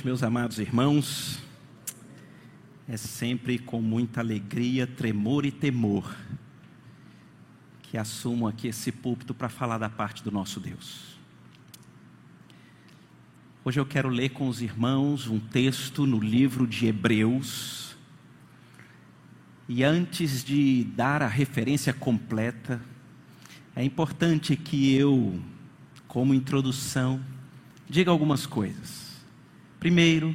meus amados irmãos. É sempre com muita alegria, tremor e temor que assumo aqui esse púlpito para falar da parte do nosso Deus. Hoje eu quero ler com os irmãos um texto no livro de Hebreus. E antes de dar a referência completa, é importante que eu, como introdução, diga algumas coisas. Primeiro,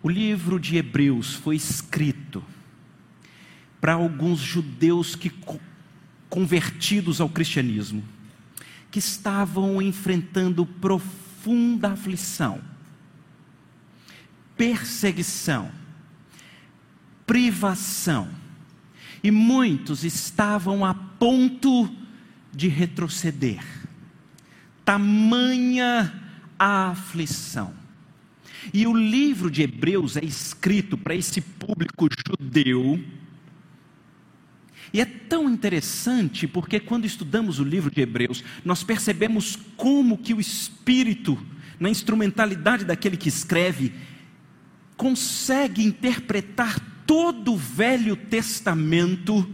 o livro de Hebreus foi escrito para alguns judeus que convertidos ao cristianismo, que estavam enfrentando profunda aflição, perseguição, privação, e muitos estavam a ponto de retroceder. Tamanha a aflição. E o livro de Hebreus é escrito para esse público judeu. E é tão interessante porque quando estudamos o livro de Hebreus, nós percebemos como que o espírito, na instrumentalidade daquele que escreve, consegue interpretar todo o Velho Testamento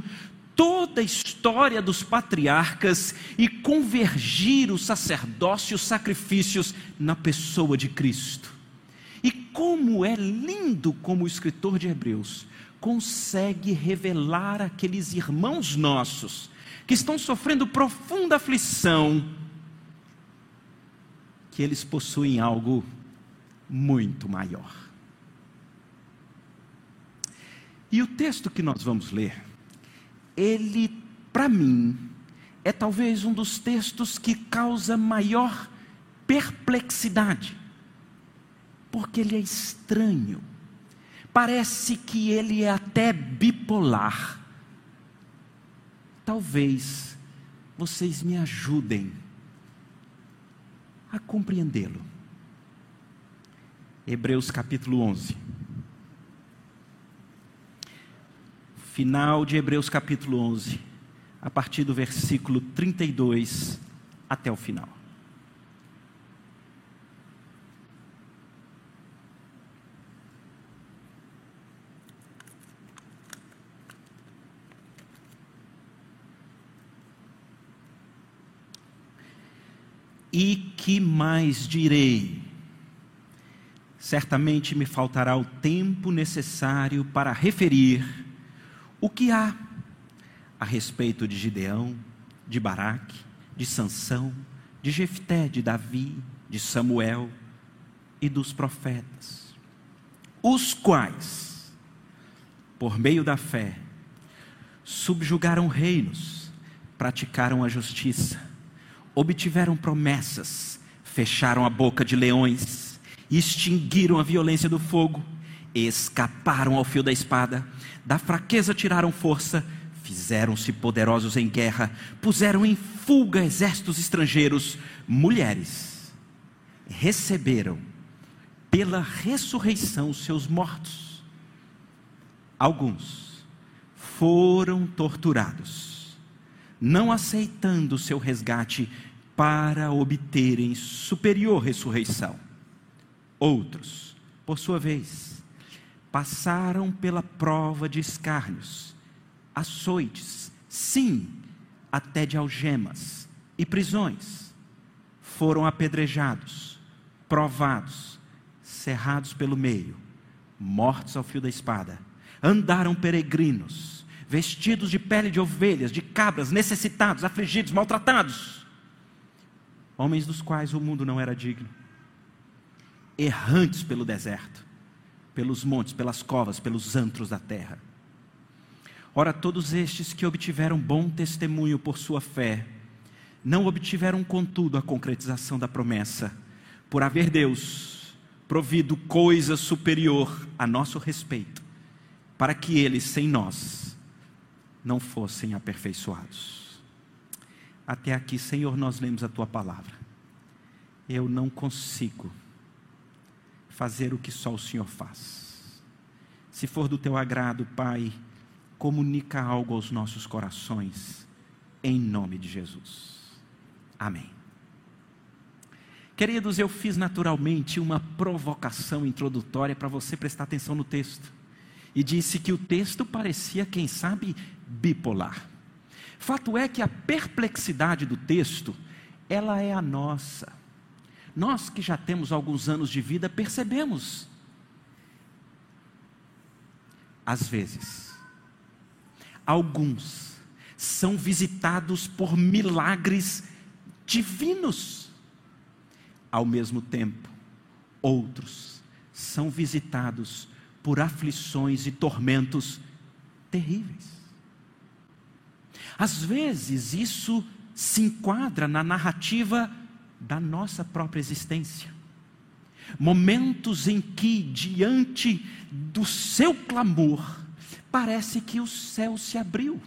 toda a história dos patriarcas e convergir o sacerdócio e os sacrifícios na pessoa de Cristo. E como é lindo como o escritor de Hebreus consegue revelar aqueles irmãos nossos que estão sofrendo profunda aflição, que eles possuem algo muito maior. E o texto que nós vamos ler ele, para mim, é talvez um dos textos que causa maior perplexidade, porque ele é estranho. Parece que ele é até bipolar. Talvez vocês me ajudem a compreendê-lo. Hebreus capítulo 11. Final de Hebreus capítulo 11, a partir do versículo 32 até o final. E que mais direi? Certamente me faltará o tempo necessário para referir o que há a respeito de Gideão, de Baraque, de Sansão, de Jefté, de Davi, de Samuel e dos profetas, os quais, por meio da fé, subjugaram reinos, praticaram a justiça, obtiveram promessas, fecharam a boca de leões, extinguiram a violência do fogo, escaparam ao fio da espada, da fraqueza tiraram força, fizeram-se poderosos em guerra, puseram em fuga exércitos estrangeiros, mulheres, receberam pela ressurreição seus mortos. Alguns foram torturados, não aceitando seu resgate para obterem superior ressurreição. Outros, por sua vez, passaram pela prova de escárnios, açoites, sim, até de algemas e prisões. Foram apedrejados, provados, cerrados pelo meio, mortos ao fio da espada. Andaram peregrinos, vestidos de pele de ovelhas, de cabras, necessitados, afligidos, maltratados. Homens dos quais o mundo não era digno, errantes pelo deserto pelos montes, pelas covas, pelos antros da terra. Ora, todos estes que obtiveram bom testemunho por sua fé, não obtiveram, contudo, a concretização da promessa, por haver Deus provido coisa superior a nosso respeito, para que eles, sem nós, não fossem aperfeiçoados. Até aqui, Senhor, nós lemos a tua palavra. Eu não consigo fazer o que só o Senhor faz. Se for do teu agrado, Pai, comunica algo aos nossos corações, em nome de Jesus. Amém. Queridos, eu fiz naturalmente uma provocação introdutória para você prestar atenção no texto. E disse que o texto parecia, quem sabe, bipolar. Fato é que a perplexidade do texto, ela é a nossa. Nós que já temos alguns anos de vida percebemos. Às vezes, alguns são visitados por milagres divinos. Ao mesmo tempo, outros são visitados por aflições e tormentos terríveis. Às vezes, isso se enquadra na narrativa da nossa própria existência. Momentos em que, diante do seu clamor, parece que o céu se abriu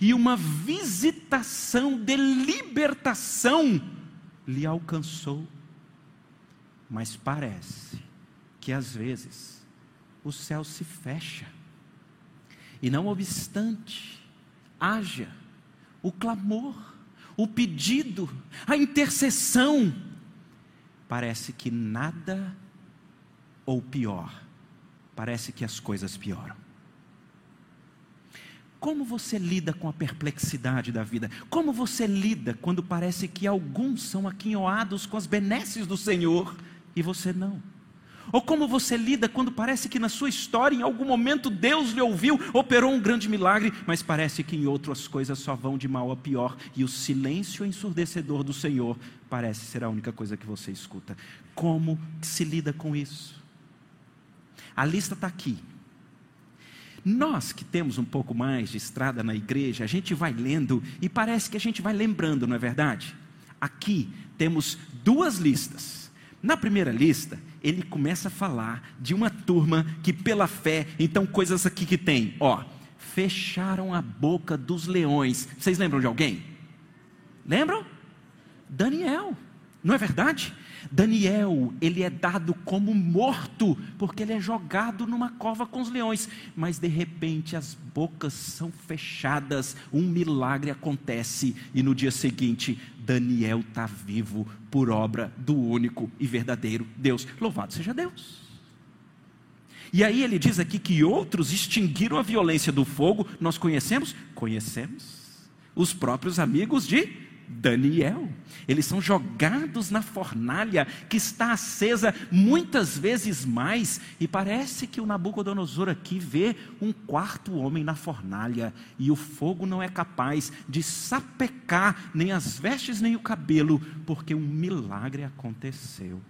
e uma visitação de libertação lhe alcançou. Mas parece que às vezes o céu se fecha, e não obstante, haja o clamor, o pedido, a intercessão, parece que nada, ou pior, parece que as coisas pioram. Como você lida com a perplexidade da vida? Como você lida quando parece que alguns são aquinhoados com as benesses do Senhor e você não? Ou como você lida quando parece que na sua história, em algum momento, Deus lhe ouviu, operou um grande milagre, mas parece que em outras coisas só vão de mal a pior e o silêncio ensurdecedor do Senhor parece ser a única coisa que você escuta. Como se lida com isso? A lista está aqui. Nós que temos um pouco mais de estrada na igreja, a gente vai lendo e parece que a gente vai lembrando, não é verdade? Aqui temos duas listas. Na primeira lista, ele começa a falar de uma turma que pela fé, então coisas aqui que tem, ó, fecharam a boca dos leões. Vocês lembram de alguém? Lembram? Daniel, não é verdade? Daniel, ele é dado como morto, porque ele é jogado numa cova com os leões, mas de repente as bocas são fechadas, um milagre acontece, e no dia seguinte Daniel está vivo por obra do único e verdadeiro Deus. Louvado seja Deus. E aí ele diz aqui que outros extinguiram a violência do fogo. Nós conhecemos? Conhecemos. Os próprios amigos de Daniel. Eles são jogados na fornalha que está acesa muitas vezes mais, e parece que o Nabucodonosor aqui vê um quarto homem na fornalha, e o fogo não é capaz de sapecar nem as vestes nem o cabelo, porque um milagre aconteceu.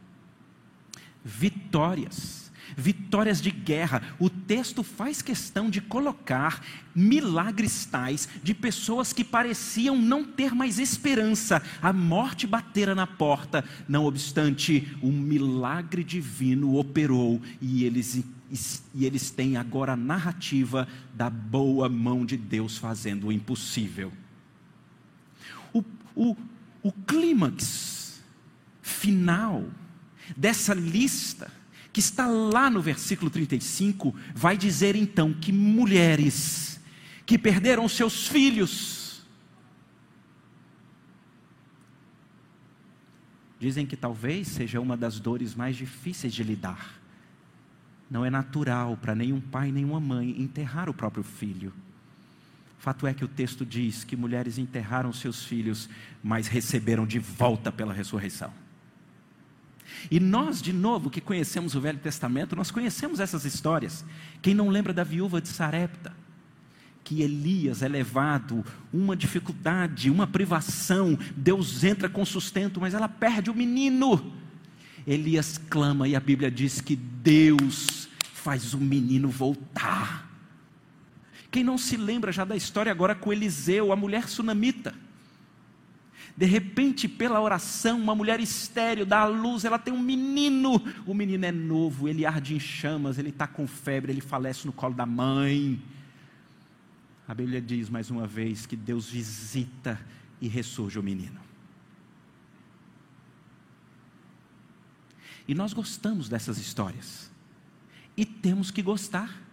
Vitórias vitórias de guerra. O texto faz questão de colocar milagres tais de pessoas que pareciam não ter mais esperança. A morte batera na porta, não obstante, um milagre divino operou e eles e eles têm agora a narrativa da boa mão de Deus fazendo o impossível. O, o, o clímax final dessa lista que está lá no versículo 35, vai dizer então que mulheres que perderam seus filhos, dizem que talvez seja uma das dores mais difíceis de lidar. Não é natural para nenhum pai, nenhuma mãe enterrar o próprio filho. Fato é que o texto diz que mulheres enterraram seus filhos, mas receberam de volta pela ressurreição. E nós, de novo, que conhecemos o Velho Testamento, nós conhecemos essas histórias. Quem não lembra da viúva de Sarepta? Que Elias é levado, uma dificuldade, uma privação, Deus entra com sustento, mas ela perde o menino. Elias clama e a Bíblia diz que Deus faz o menino voltar. Quem não se lembra já da história agora com Eliseu, a mulher sunamita? De repente, pela oração, uma mulher estéreo dá à luz, ela tem um menino. O menino é novo, ele arde em chamas, ele está com febre, ele falece no colo da mãe. A Bíblia diz mais uma vez que Deus visita e ressurge o menino. E nós gostamos dessas histórias. E temos que gostar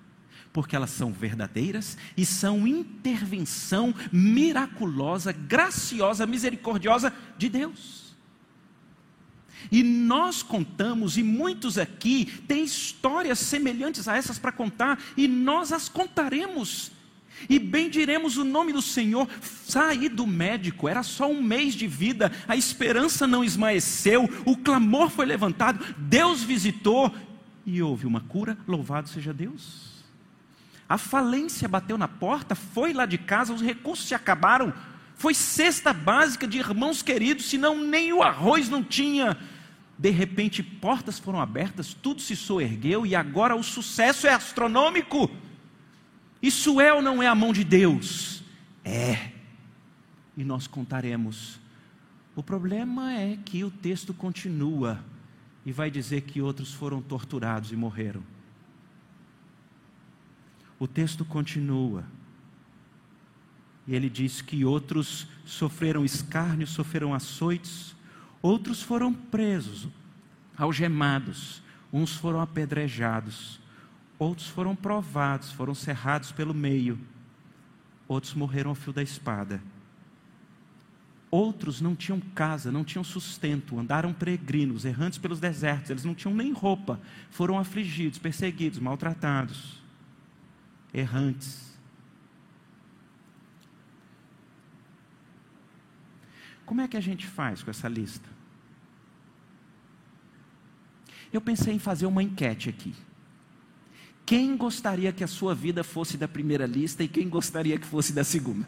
porque elas são verdadeiras e são intervenção miraculosa, graciosa, misericordiosa de Deus. E nós contamos, e muitos aqui têm histórias semelhantes a essas para contar, e nós as contaremos. E bendiremos o nome do Senhor. Saí do médico, era só um mês de vida, a esperança não esmaeceu, o clamor foi levantado, Deus visitou e houve uma cura. Louvado seja Deus. A falência bateu na porta, foi lá de casa, os recursos se acabaram. Foi cesta básica de irmãos queridos, senão nem o arroz não tinha. De repente, portas foram abertas, tudo se soergueu e agora o sucesso é astronômico. Isso é ou não é a mão de Deus? É. E nós contaremos. O problema é que o texto continua e vai dizer que outros foram torturados e morreram. O texto continua. E ele diz que outros sofreram escárnio, sofreram açoites, outros foram presos, algemados, uns foram apedrejados, Outros foram provados, foram cerrados pelo meio. Outros morreram ao fio da espada. Outros não tinham casa, não tinham sustento, andaram peregrinos, errantes pelos desertos, eles não tinham nem roupa, foram afligidos, perseguidos, maltratados, errantes. Como é que a gente faz com essa lista? Eu pensei em fazer uma enquete aqui. Quem gostaria que a sua vida fosse da primeira lista e quem gostaria que fosse da segunda?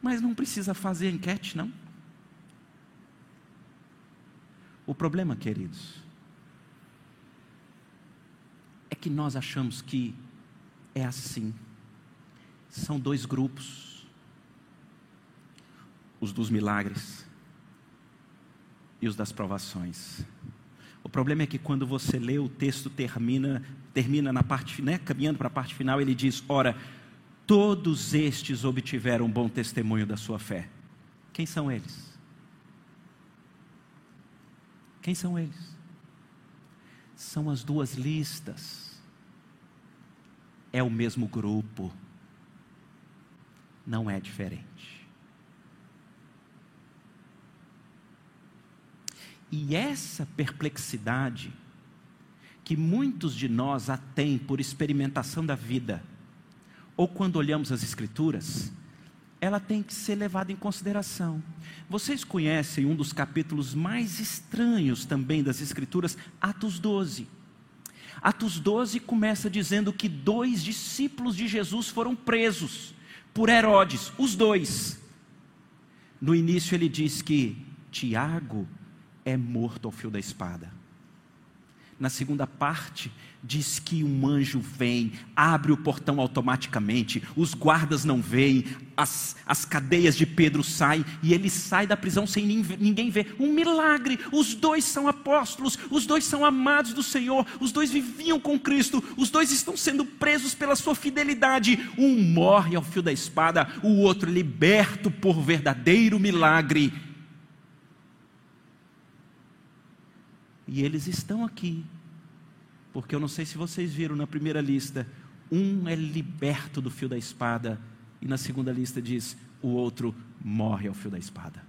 Mas não precisa fazer enquete, não. O problema, queridos, que nós achamos que é assim. São dois grupos: os dos milagres e os das provações. O problema é que quando você lê o texto termina, termina na parte, né, caminhando para a parte final, ele diz: "Ora, todos estes obtiveram bom testemunho da sua fé". Quem são eles? Quem são eles? São as duas listas. É o mesmo grupo. Não é diferente. E essa perplexidade, que muitos de nós a têm por experimentação da vida, ou quando olhamos as Escrituras, ela tem que ser levada em consideração. Vocês conhecem um dos capítulos mais estranhos também das Escrituras, Atos 12. Atos 12 começa dizendo que dois discípulos de Jesus foram presos por Herodes, os dois. No início ele diz que Tiago é morto ao fio da espada. Na segunda parte, diz que um anjo vem, abre o portão automaticamente, os guardas não veem, as, as cadeias de Pedro saem e ele sai da prisão sem ninguém ver. Um milagre! Os dois são apóstolos, os dois são amados do Senhor, os dois viviam com Cristo, os dois estão sendo presos pela sua fidelidade. Um morre ao fio da espada, o outro liberto por verdadeiro milagre E eles estão aqui, porque eu não sei se vocês viram na primeira lista, um é liberto do fio da espada, e na segunda lista diz: o outro morre ao fio da espada.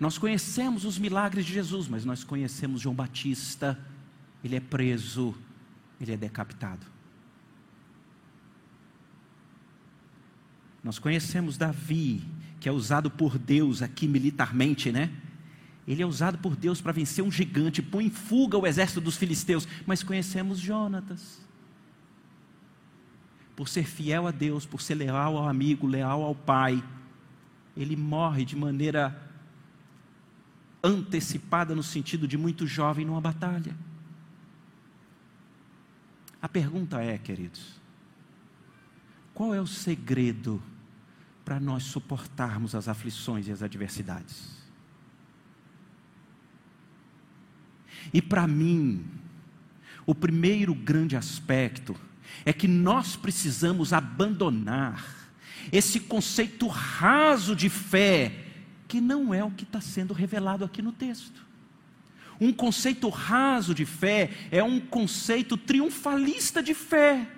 Nós conhecemos os milagres de Jesus, mas nós conhecemos João Batista, ele é preso, ele é decapitado. Nós conhecemos Davi, que é usado por Deus aqui militarmente, né? Ele é usado por Deus para vencer um gigante, põe em fuga o exército dos filisteus. Mas conhecemos Jonatas. Por ser fiel a Deus, por ser leal ao amigo, leal ao pai, ele morre de maneira antecipada no sentido de muito jovem numa batalha. A pergunta é, queridos, qual é o segredo para nós suportarmos as aflições e as adversidades. E para mim, o primeiro grande aspecto é que nós precisamos abandonar esse conceito raso de fé, que não é o que está sendo revelado aqui no texto. Um conceito raso de fé é um conceito triunfalista de fé.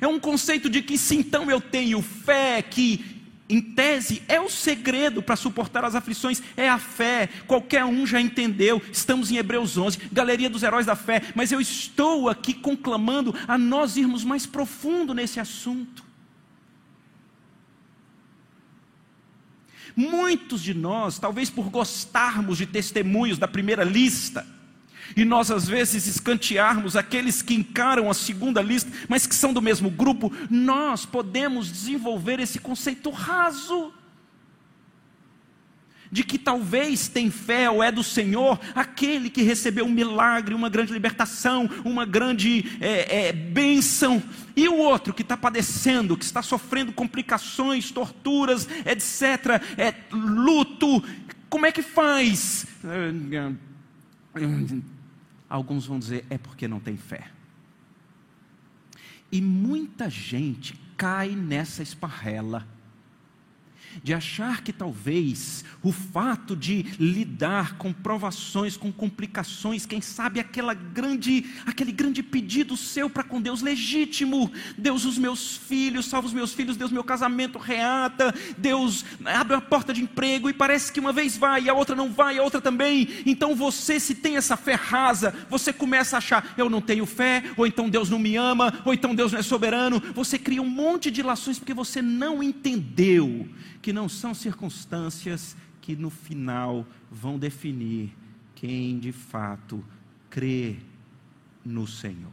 É um conceito de que se então eu tenho fé, que em tese é o segredo para suportar as aflições, é a fé. Qualquer um já entendeu. Estamos em Hebreus 11, galeria dos heróis da fé, mas eu estou aqui conclamando a nós irmos mais profundo nesse assunto. Muitos de nós, talvez por gostarmos de testemunhos da primeira lista, e nós às vezes escantearmos aqueles que encaram a segunda lista, mas que são do mesmo grupo, nós podemos desenvolver esse conceito raso de que talvez tem fé ou é do Senhor aquele que recebeu um milagre, uma grande libertação, uma grande é, é, bênção, e o outro que está padecendo, que está sofrendo complicações, torturas, etc., é, luto, como é que faz? Alguns vão dizer, é porque não tem fé. E muita gente cai nessa esparrela de achar que talvez o fato de lidar com provações, com complicações, quem sabe aquela grande, aquele grande pedido seu para com Deus legítimo, Deus os meus filhos, salva os meus filhos, Deus meu casamento reata, Deus abre uma porta de emprego e parece que uma vez vai a outra não vai, a outra também. Então você se tem essa fé rasa, você começa a achar eu não tenho fé, ou então Deus não me ama, ou então Deus não é soberano. Você cria um monte de ilações porque você não entendeu que não são circunstâncias que no final vão definir quem de fato crê no Senhor.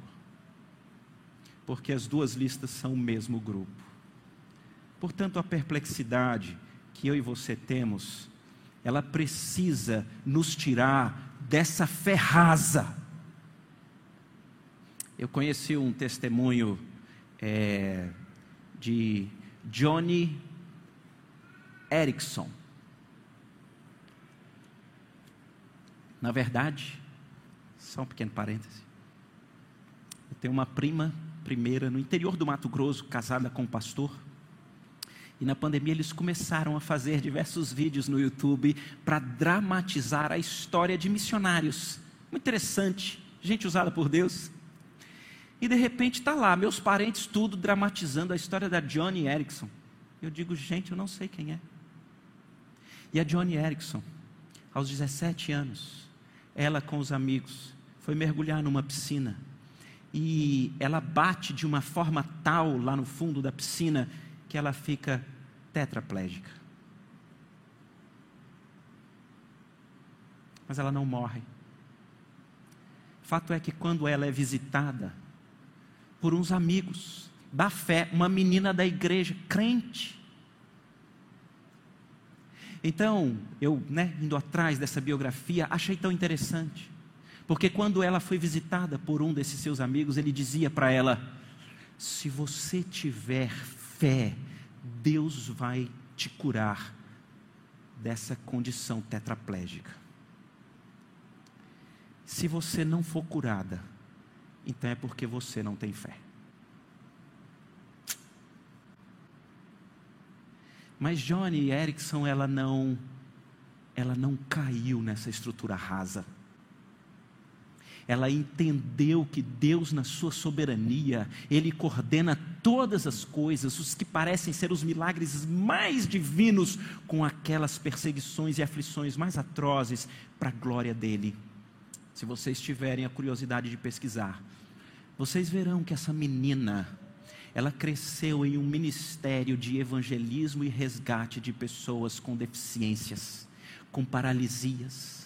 Porque as duas listas são o mesmo grupo. Portanto, a perplexidade que eu e você temos, ela precisa nos tirar dessa fé rasa. Eu conheci um testemunho é, de Johnny Erickson. Na verdade, só um pequeno parêntese. Eu tenho uma prima primeira no interior do Mato Grosso, casada com um pastor. E na pandemia eles começaram a fazer diversos vídeos no YouTube para dramatizar a história de missionários. Muito interessante, gente usada por Deus. E de repente está lá, meus parentes tudo dramatizando a história da Johnny Erickson. Eu digo, gente, eu não sei quem é. E a Johnny Erickson, aos 17 anos, ela com os amigos, foi mergulhar numa piscina. E ela bate de uma forma tal lá no fundo da piscina que ela fica tetraplégica. Mas ela não morre. Fato é que quando ela é visitada por uns amigos da fé, uma menina da igreja, crente, então, eu, né, indo atrás dessa biografia, achei tão interessante. Porque quando ela foi visitada por um desses seus amigos, ele dizia para ela: Se você tiver fé, Deus vai te curar dessa condição tetraplégica. Se você não for curada, então é porque você não tem fé. Mas Johnny Erickson, ela não, ela não caiu nessa estrutura rasa. Ela entendeu que Deus, na sua soberania, Ele coordena todas as coisas, os que parecem ser os milagres mais divinos, com aquelas perseguições e aflições mais atrozes, para a glória dEle. Se vocês tiverem a curiosidade de pesquisar, vocês verão que essa menina, ela cresceu em um ministério de evangelismo e resgate de pessoas com deficiências, com paralisias.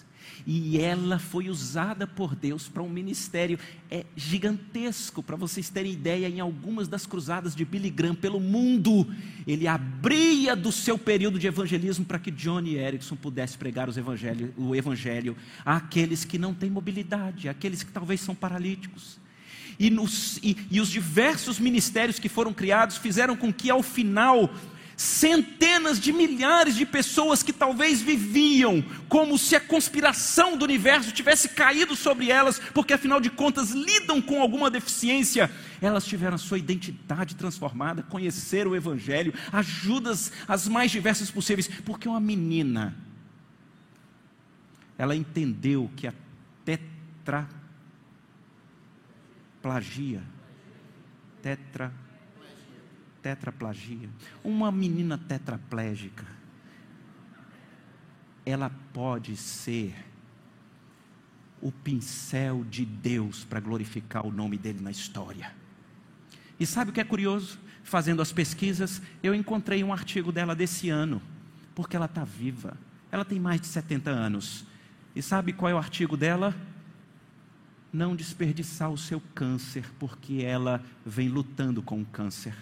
E ela foi usada por Deus para um ministério é gigantesco, para vocês terem ideia, em algumas das cruzadas de Billy Graham pelo mundo, ele abria do seu período de evangelismo para que Johnny Erickson pudesse pregar evangelho, o evangelho àqueles que não têm mobilidade, àqueles que talvez são paralíticos e, nos, e, e os diversos ministérios que foram criados fizeram com que, ao final, centenas de milhares de pessoas que talvez viviam como se a conspiração do universo tivesse caído sobre elas, porque afinal de contas lidam com alguma deficiência, elas tiveram a sua identidade transformada, conheceram o Evangelho, ajudas as mais diversas possíveis, porque uma menina, ela entendeu que a tetra plagia, tetra tetraplagia, uma menina tetraplégica, ela pode ser o pincel de Deus para glorificar o nome dele na história. E sabe o que é curioso? Fazendo as pesquisas, eu encontrei um artigo dela desse ano, porque ela está viva. Ela tem mais de 70 anos. E sabe qual é o artigo dela? Não desperdiçar o seu câncer, porque ela vem lutando com o câncer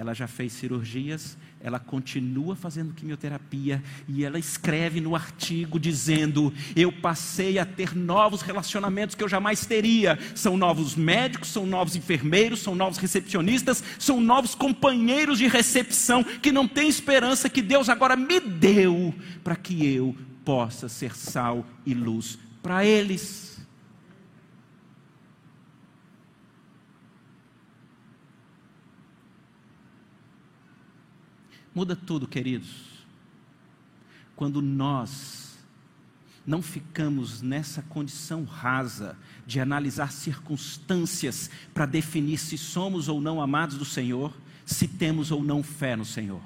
ela já fez cirurgias, ela continua fazendo quimioterapia e ela escreve no artigo dizendo: Eu passei a ter novos relacionamentos que eu jamais teria. São novos médicos, são novos enfermeiros, são novos recepcionistas, são novos companheiros de recepção que não têm esperança que Deus agora me deu para que eu possa ser sal e luz para eles. Muda tudo, queridos. Quando nós não ficamos nessa condição rasa de analisar circunstâncias para definir se somos ou não amados do Senhor, se temos ou não fé no Senhor.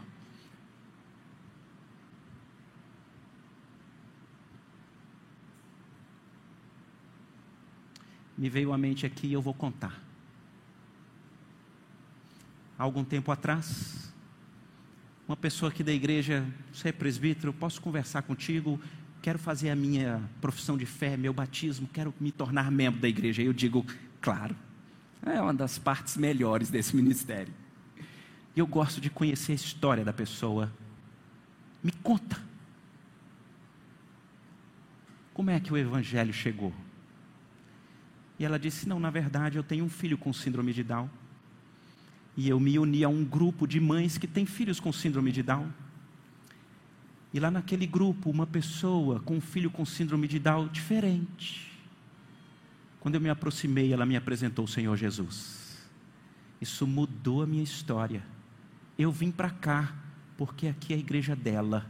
Me veio à mente aqui e eu vou contar. Há algum tempo atrás, uma pessoa aqui da igreja, você é presbítero, posso conversar contigo? Quero fazer a minha profissão de fé, meu batismo, quero me tornar membro da igreja. Eu digo, claro, é uma das partes melhores desse ministério. E eu gosto de conhecer a história da pessoa. Me conta. Como é que o evangelho chegou? E ela disse: Não, na verdade, eu tenho um filho com síndrome de Down e eu me uni a um grupo de mães que têm filhos com síndrome de Down. E lá naquele grupo, uma pessoa com um filho com síndrome de Down diferente. Quando eu me aproximei, ela me apresentou o Senhor Jesus. Isso mudou a minha história. Eu vim para cá porque aqui é a igreja dela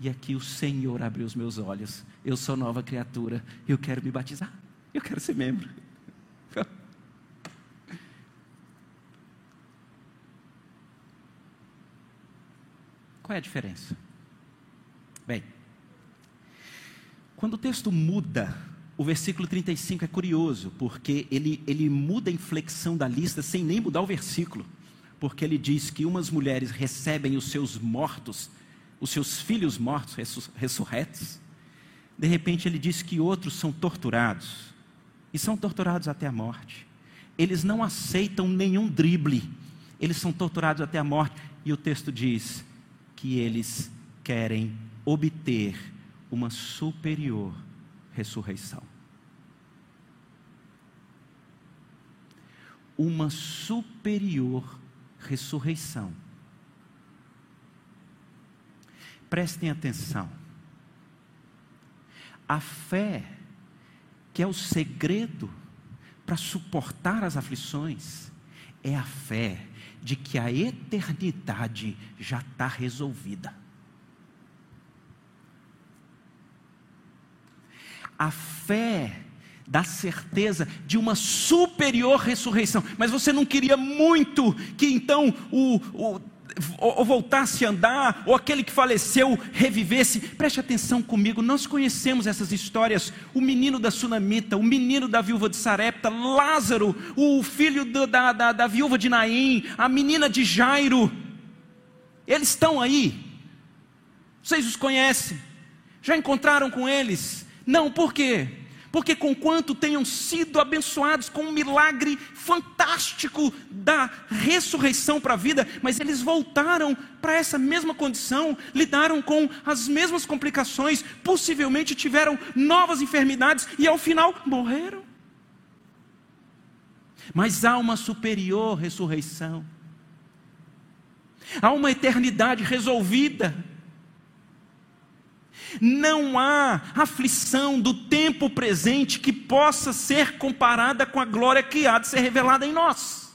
e aqui o Senhor abriu os meus olhos. Eu sou nova criatura, eu quero me batizar. Eu quero ser membro. Qual é a diferença? Bem, quando o texto muda, o versículo 35 é curioso, porque ele, ele muda a inflexão da lista sem nem mudar o versículo, porque ele diz que umas mulheres recebem os seus mortos, os seus filhos mortos ressurretos, de repente ele diz que outros são torturados, e são torturados até a morte. Eles não aceitam nenhum drible, eles são torturados até a morte, e o texto diz: que eles querem obter uma superior ressurreição. Uma superior ressurreição. Prestem atenção. A fé, que é o segredo para suportar as aflições, é a fé de que a eternidade já está resolvida. A fé dá certeza de uma superior ressurreição. Mas você não queria muito que então o, o ou voltasse a andar, ou aquele que faleceu revivesse. Preste atenção comigo, nós conhecemos essas histórias. O menino da Sunamita, o menino da viúva de Sarepta, Lázaro, o filho do, da, da, da viúva de Naim, a menina de Jairo. Eles estão aí. Vocês os conhecem? Já encontraram com eles? Não, por quê? Porque conquanto tenham sido abençoados com um milagre fantástico da ressurreição para a vida, mas eles voltaram para essa mesma condição, lidaram com as mesmas complicações, possivelmente tiveram novas enfermidades e ao final morreram. Mas há uma superior ressurreição, há uma eternidade resolvida não há aflição do tempo presente que possa ser comparada com a glória que há de ser revelada em nós.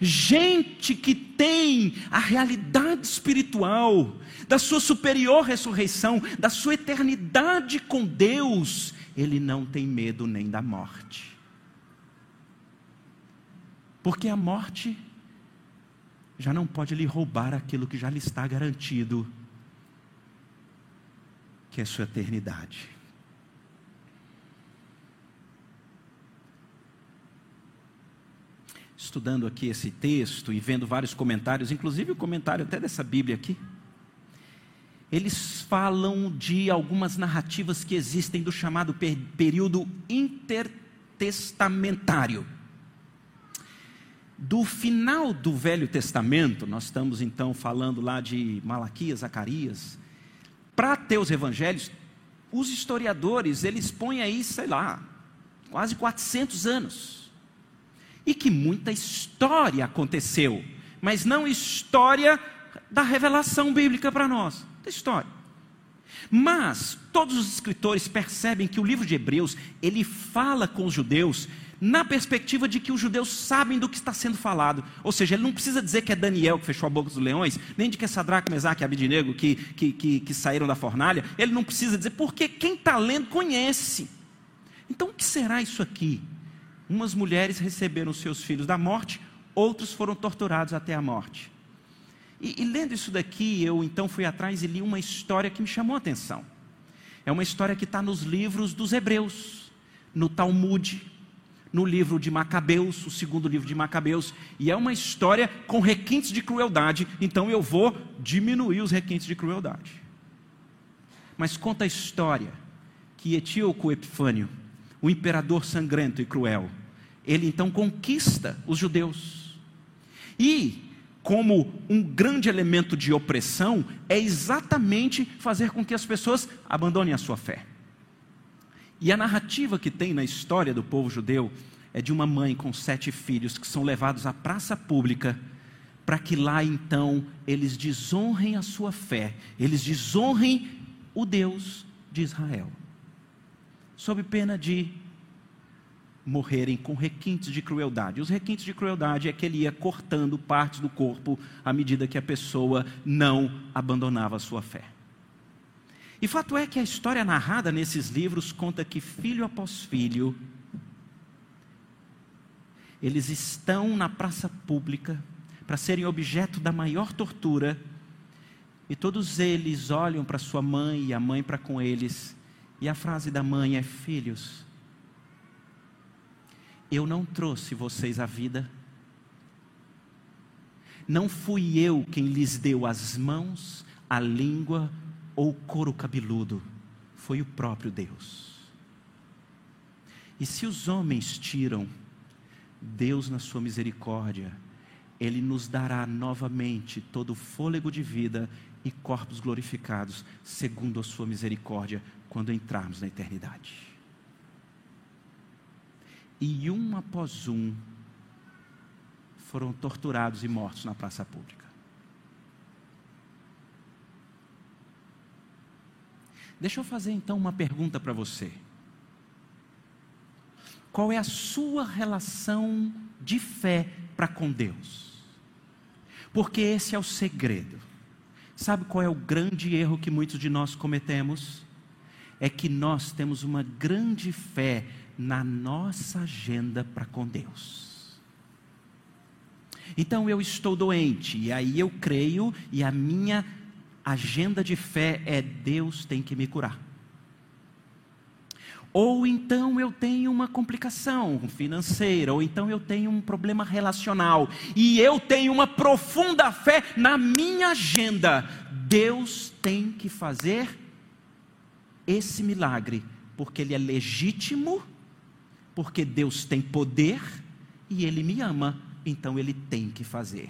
Gente que tem a realidade espiritual da sua superior ressurreição, da sua eternidade com Deus, ele não tem medo nem da morte. Porque a morte já não pode lhe roubar aquilo que já lhe está garantido, que é sua eternidade. Estudando aqui esse texto e vendo vários comentários, inclusive o comentário até dessa Bíblia aqui, eles falam de algumas narrativas que existem do chamado período intertestamentário. Do final do Velho Testamento, nós estamos então falando lá de Malaquias, Zacarias, para ter os evangelhos, os historiadores, eles põem aí, sei lá, quase 400 anos. E que muita história aconteceu, mas não história da revelação bíblica para nós da história. Mas todos os escritores percebem que o livro de Hebreus, ele fala com os judeus na perspectiva de que os judeus sabem do que está sendo falado. Ou seja, ele não precisa dizer que é Daniel que fechou a boca dos leões, nem de que é Sadraque, Mesaque e Abidinego que, que, que, que saíram da fornalha. Ele não precisa dizer, porque quem está lendo conhece. Então, o que será isso aqui? Umas mulheres receberam seus filhos da morte, outros foram torturados até a morte. E, e, lendo isso daqui, eu então fui atrás e li uma história que me chamou a atenção. É uma história que está nos livros dos Hebreus, no Talmud, no livro de Macabeus, o segundo livro de Macabeus, e é uma história com requintes de crueldade, então eu vou diminuir os requintes de crueldade. Mas conta a história que Etíoco Epifânio, o imperador sangrento e cruel, ele então conquista os judeus. E como um grande elemento de opressão é exatamente fazer com que as pessoas abandonem a sua fé. E a narrativa que tem na história do povo judeu é de uma mãe com sete filhos que são levados à praça pública para que lá então eles desonrem a sua fé, eles desonrem o Deus de Israel, sob pena de morrerem com requintes de crueldade. Os requintes de crueldade é que ele ia cortando partes do corpo à medida que a pessoa não abandonava a sua fé. E fato é que a história narrada nesses livros conta que filho após filho, eles estão na praça pública para serem objeto da maior tortura, e todos eles olham para sua mãe e a mãe para com eles, e a frase da mãe é: Filhos, eu não trouxe vocês à vida. Não fui eu quem lhes deu as mãos, a língua ou couro cabeludo. Foi o próprio Deus. E se os homens tiram, Deus, na sua misericórdia, Ele nos dará novamente todo o fôlego de vida e corpos glorificados, segundo a sua misericórdia, quando entrarmos na eternidade e um após um foram torturados e mortos na praça pública. Deixa eu fazer então uma pergunta para você. Qual é a sua relação de fé para com Deus? Porque esse é o segredo. Sabe qual é o grande erro que muitos de nós cometemos? É que nós temos uma grande fé na nossa agenda para com Deus. Então eu estou doente, e aí eu creio, e a minha agenda de fé é: Deus tem que me curar. Ou então eu tenho uma complicação financeira, ou então eu tenho um problema relacional, e eu tenho uma profunda fé na minha agenda. Deus tem que fazer esse milagre, porque Ele é legítimo porque Deus tem poder e Ele me ama, então Ele tem que fazer.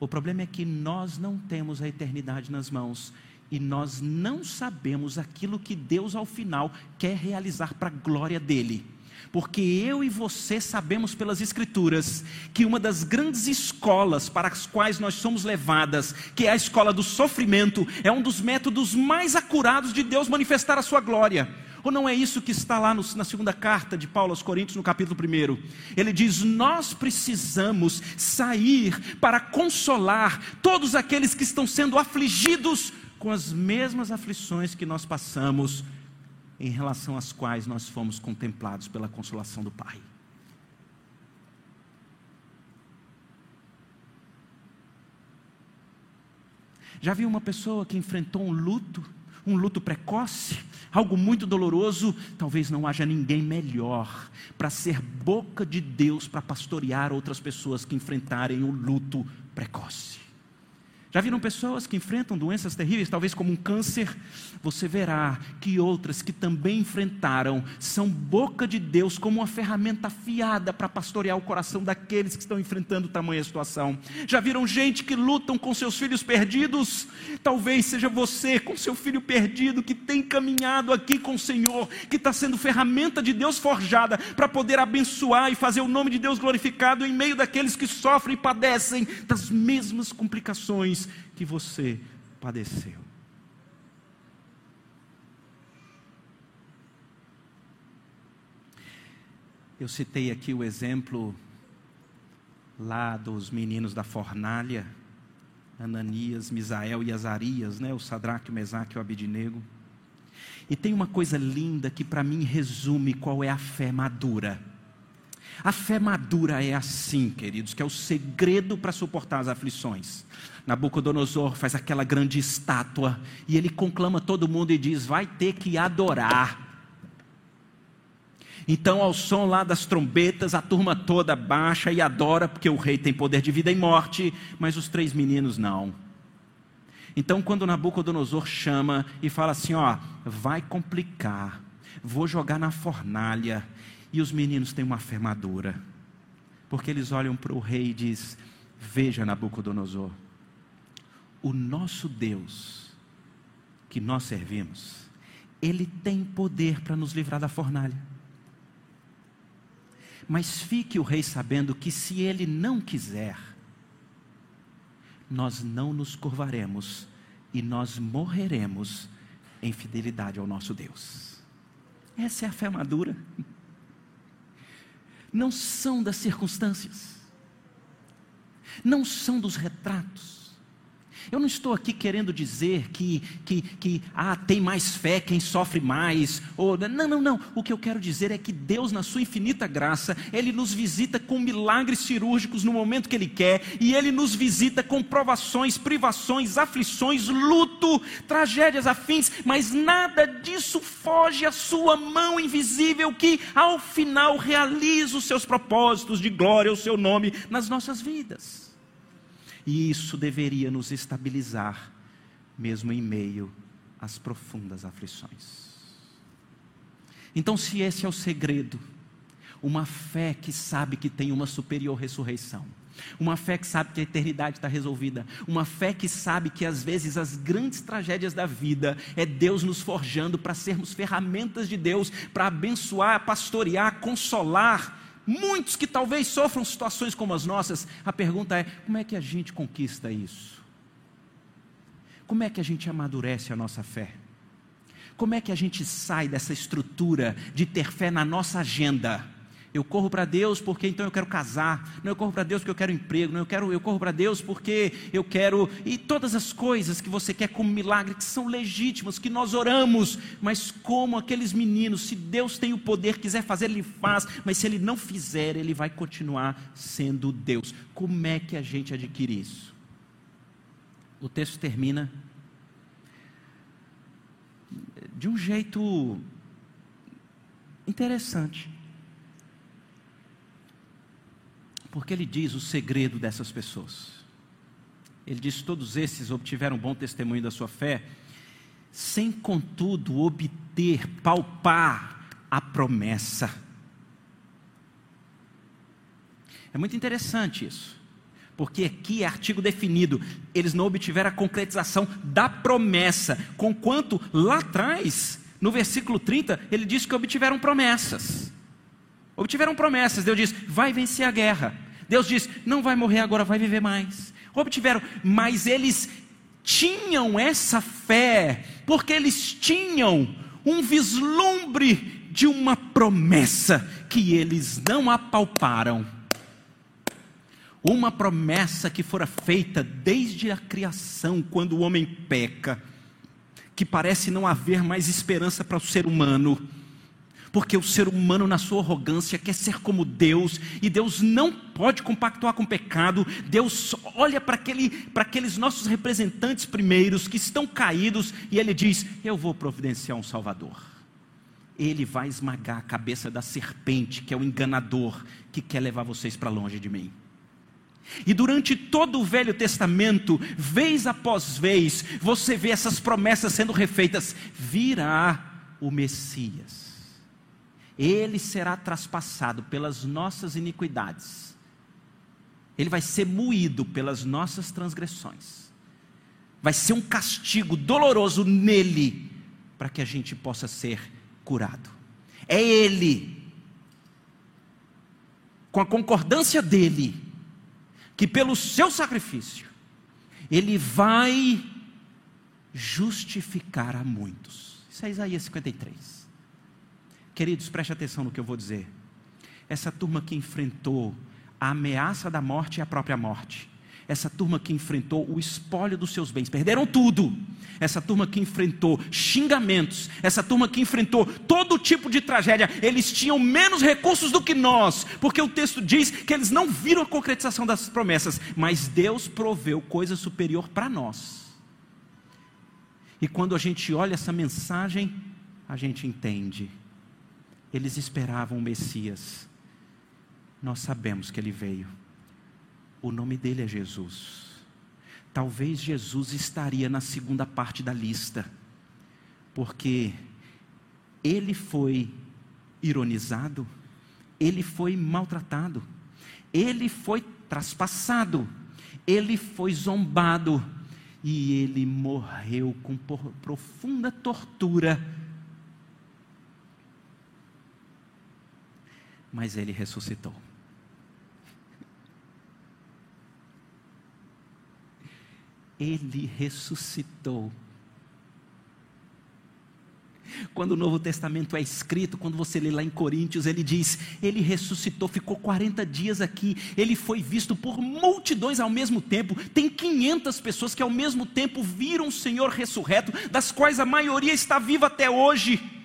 O problema é que nós não temos a eternidade nas mãos e nós não sabemos aquilo que Deus ao final quer realizar para a glória dele. Porque eu e você sabemos pelas Escrituras que uma das grandes escolas para as quais nós somos levadas, que é a escola do sofrimento, é um dos métodos mais acurados de Deus manifestar a sua glória. Ou não é isso que está lá no, na segunda carta de Paulo aos Coríntios, no capítulo 1? Ele diz: Nós precisamos sair para consolar todos aqueles que estão sendo afligidos com as mesmas aflições que nós passamos, em relação às quais nós fomos contemplados pela consolação do Pai. Já viu uma pessoa que enfrentou um luto, um luto precoce, algo muito doloroso? Talvez não haja ninguém melhor para ser boca de Deus para pastorear outras pessoas que enfrentarem o luto precoce. Já viram pessoas que enfrentam doenças terríveis, talvez como um câncer? Você verá que outras que também enfrentaram são boca de Deus como uma ferramenta afiada para pastorear o coração daqueles que estão enfrentando tamanha situação. Já viram gente que lutam com seus filhos perdidos? Talvez seja você com seu filho perdido que tem caminhado aqui com o Senhor, que está sendo ferramenta de Deus forjada para poder abençoar e fazer o nome de Deus glorificado em meio daqueles que sofrem e padecem das mesmas complicações que você padeceu. Eu citei aqui o exemplo lá dos meninos da fornalha, Ananias, Misael e Azarias, né? o Sadraque, o Mesaque e o Abidinego. E tem uma coisa linda que para mim resume qual é a fé madura. A fé madura é assim, queridos, que é o segredo para suportar as aflições. Nabucodonosor faz aquela grande estátua e ele conclama todo mundo e diz: vai ter que adorar. Então, ao som lá das trombetas, a turma toda baixa e adora, porque o rei tem poder de vida e morte, mas os três meninos não. Então, quando Nabucodonosor chama e fala assim: Ó, vai complicar, vou jogar na fornalha, e os meninos têm uma fermadura, porque eles olham para o rei e diz: Veja, Nabucodonosor, o nosso Deus, que nós servimos, Ele tem poder para nos livrar da fornalha. Mas fique o rei sabendo que se Ele não quiser, nós não nos curvaremos e nós morreremos em fidelidade ao nosso Deus. Essa é a fé madura. Não são das circunstâncias, não são dos retratos, eu não estou aqui querendo dizer que, que, que ah, tem mais fé quem sofre mais. Ou, não, não, não. O que eu quero dizer é que Deus, na sua infinita graça, Ele nos visita com milagres cirúrgicos no momento que Ele quer, e Ele nos visita com provações, privações, aflições, luto, tragédias afins, mas nada disso foge à Sua mão invisível que, ao final, realiza os seus propósitos de glória ao Seu nome nas nossas vidas. E isso deveria nos estabilizar, mesmo em meio às profundas aflições. Então, se esse é o segredo, uma fé que sabe que tem uma superior ressurreição, uma fé que sabe que a eternidade está resolvida, uma fé que sabe que às vezes as grandes tragédias da vida é Deus nos forjando para sermos ferramentas de Deus, para abençoar, pastorear, consolar, muitos que talvez sofram situações como as nossas, a pergunta é: como é que a gente conquista isso? Como é que a gente amadurece a nossa fé? Como é que a gente sai dessa estrutura de ter fé na nossa agenda? Eu corro para Deus porque então eu quero casar. Não, eu corro para Deus porque eu quero emprego. Não, eu quero, eu corro para Deus porque eu quero e todas as coisas que você quer como milagre que são legítimas, que nós oramos, mas como aqueles meninos, se Deus tem o poder, quiser fazer, ele faz, mas se ele não fizer, ele vai continuar sendo Deus. Como é que a gente adquire isso? O texto termina de um jeito interessante. Porque ele diz o segredo dessas pessoas. Ele diz: todos esses obtiveram bom testemunho da sua fé, sem contudo obter, palpar a promessa. É muito interessante isso, porque aqui é artigo definido, eles não obtiveram a concretização da promessa, conquanto lá atrás, no versículo 30, ele diz que obtiveram promessas. Obtiveram promessas. Deus diz: vai vencer a guerra. Deus diz: não vai morrer agora, vai viver mais. Obtiveram, mas eles tinham essa fé, porque eles tinham um vislumbre de uma promessa que eles não apalparam. Uma promessa que fora feita desde a criação, quando o homem peca, que parece não haver mais esperança para o ser humano Porque o ser humano, na sua arrogância, quer ser como Deus, e Deus não pode compactuar com o pecado. Deus olha para aquele, aqueles nossos representantes primeiros que estão caídos, e Ele diz: Eu vou providenciar um Salvador. Ele vai esmagar a cabeça da serpente, que é o enganador, que quer levar vocês para longe de mim. E durante todo o Velho Testamento, vez após vez, você vê essas promessas sendo refeitas: virá o Messias ele será traspassado pelas nossas iniquidades, ele vai ser moído pelas nossas transgressões, vai ser um castigo doloroso nele, para que a gente possa ser curado. É ele, com a concordância dele, que pelo seu sacrifício, ele vai justificar a muitos. Isso é Isaías 53. Queridos, preste atenção no que eu vou dizer. Essa turma que enfrentou a ameaça da morte e a própria morte. Essa turma que enfrentou o espólio dos seus bens, perderam tudo. Essa turma que enfrentou xingamentos, essa turma que enfrentou todo tipo de tragédia, eles tinham menos recursos do que nós, porque o texto diz que eles não viram a concretização das promessas, mas Deus proveu coisa superior para nós. E quando a gente olha essa mensagem, a gente entende eles esperavam o Messias. Nós sabemos que ele veio. O nome dele é Jesus. Talvez Jesus estaria na segunda parte da lista, porque ele foi ironizado, ele foi maltratado, ele foi traspassado, ele foi zombado e ele morreu com profunda tortura mas ele ressuscitou. Ele ressuscitou. Quando o Novo Testamento é escrito, quando você lê lá em Coríntios, ele diz: Ele ressuscitou, ficou 40 dias aqui, ele foi visto por multidões ao mesmo tempo. Tem 500 pessoas que ao mesmo tempo viram o Senhor ressurreto, das quais a maioria está viva até hoje.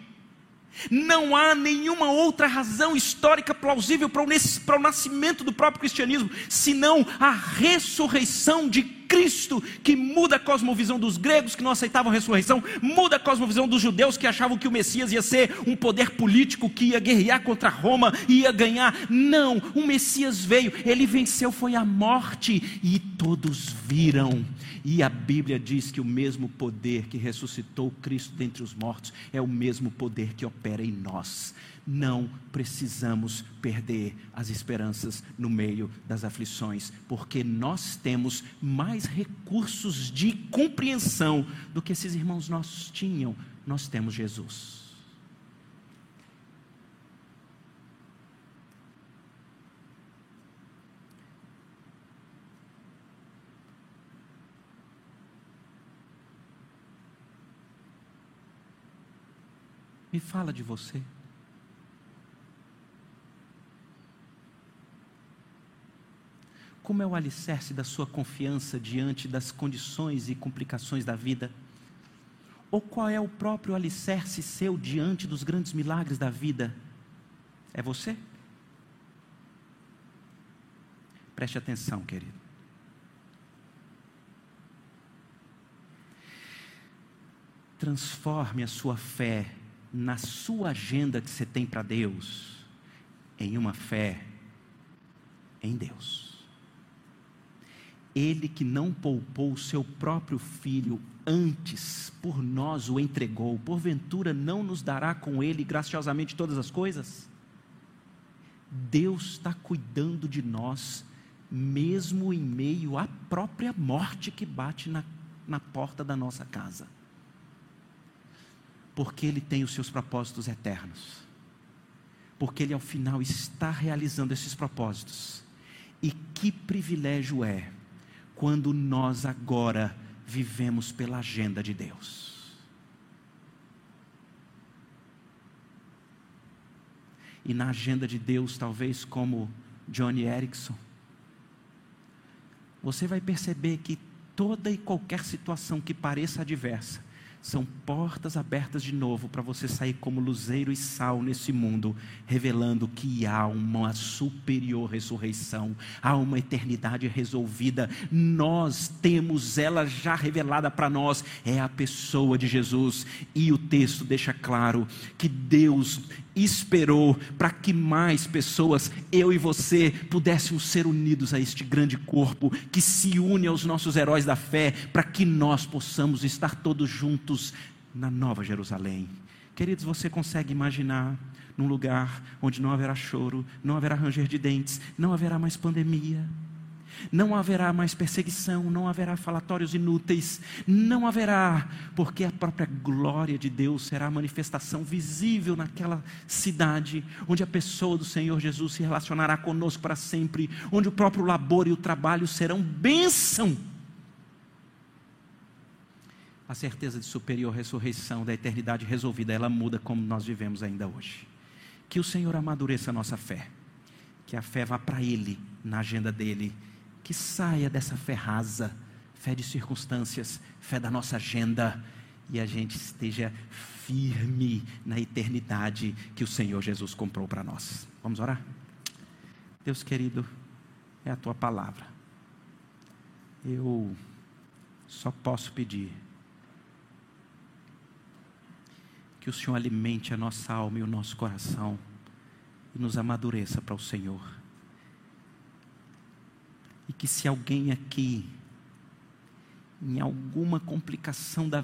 Não há nenhuma outra razão histórica plausível para o, nascimento do próprio cristianismo, senão a ressurreição de Cristo que muda a cosmovisão dos gregos que não aceitavam a ressurreição, muda a cosmovisão dos judeus que achavam que o Messias ia ser um poder político que ia guerrear contra Roma e ia ganhar. Não, o Messias veio, ele venceu foi a morte e todos viram. E a Bíblia diz que o mesmo poder que ressuscitou Cristo dentre os mortos é o mesmo poder que opera em nós não precisamos perder as esperanças no meio das aflições, porque nós temos mais recursos de compreensão do que esses irmãos nossos tinham. Nós temos Jesus. Me fala de você. Como é o alicerce da sua confiança diante das condições e complicações da vida? Ou qual é o próprio alicerce seu diante dos grandes milagres da vida? É você? Preste atenção, querido. Transforme a sua fé na sua agenda que você tem para Deus em uma fé em Deus. Ele que não poupou o seu próprio filho, antes por nós o entregou, porventura não nos dará com ele graciosamente todas as coisas? Deus está cuidando de nós, mesmo em meio à própria morte que bate na, na porta da nossa casa, porque Ele tem os seus propósitos eternos, porque Ele ao final está realizando esses propósitos, e que privilégio é quando nós agora vivemos pela agenda de Deus. E na agenda de Deus, talvez como Johnny Erickson, você vai perceber que toda e qualquer situação que pareça adversa, são portas abertas de novo para você sair como luzeiro e sal nesse mundo, revelando que há uma superior ressurreição, há uma eternidade resolvida. Nós temos ela já revelada para nós, é a pessoa de Jesus. E o texto deixa claro que Deus esperou para que mais pessoas, eu e você, pudéssemos ser unidos a este grande corpo que se une aos nossos heróis da fé, para que nós possamos estar todos na Nova Jerusalém. Queridos, você consegue imaginar num lugar onde não haverá choro, não haverá ranger de dentes, não haverá mais pandemia? não haverá mais perseguição, não haverá falatórios inúteis, não haverá, porque a própria glória de Deus será a manifestação visível naquela cidade, onde a pessoa do Senhor Jesus se relacionará conosco para sempre, onde o próprio labor e o trabalho serão bênção. A certeza de superior ressurreição da eternidade resolvida, ela muda como nós vivemos ainda hoje. Que o Senhor amadureça a nossa fé, que a fé vá para Ele, na agenda dele que saia dessa fé rasa, fé de circunstâncias, fé da nossa agenda, e a gente esteja firme na eternidade que o Senhor Jesus comprou para nós. Vamos orar? Deus querido, é a tua palavra. Eu só posso pedir que o Senhor alimente a nossa alma e o nosso coração e nos amadureça para o Senhor. E que se alguém aqui, em alguma complicação da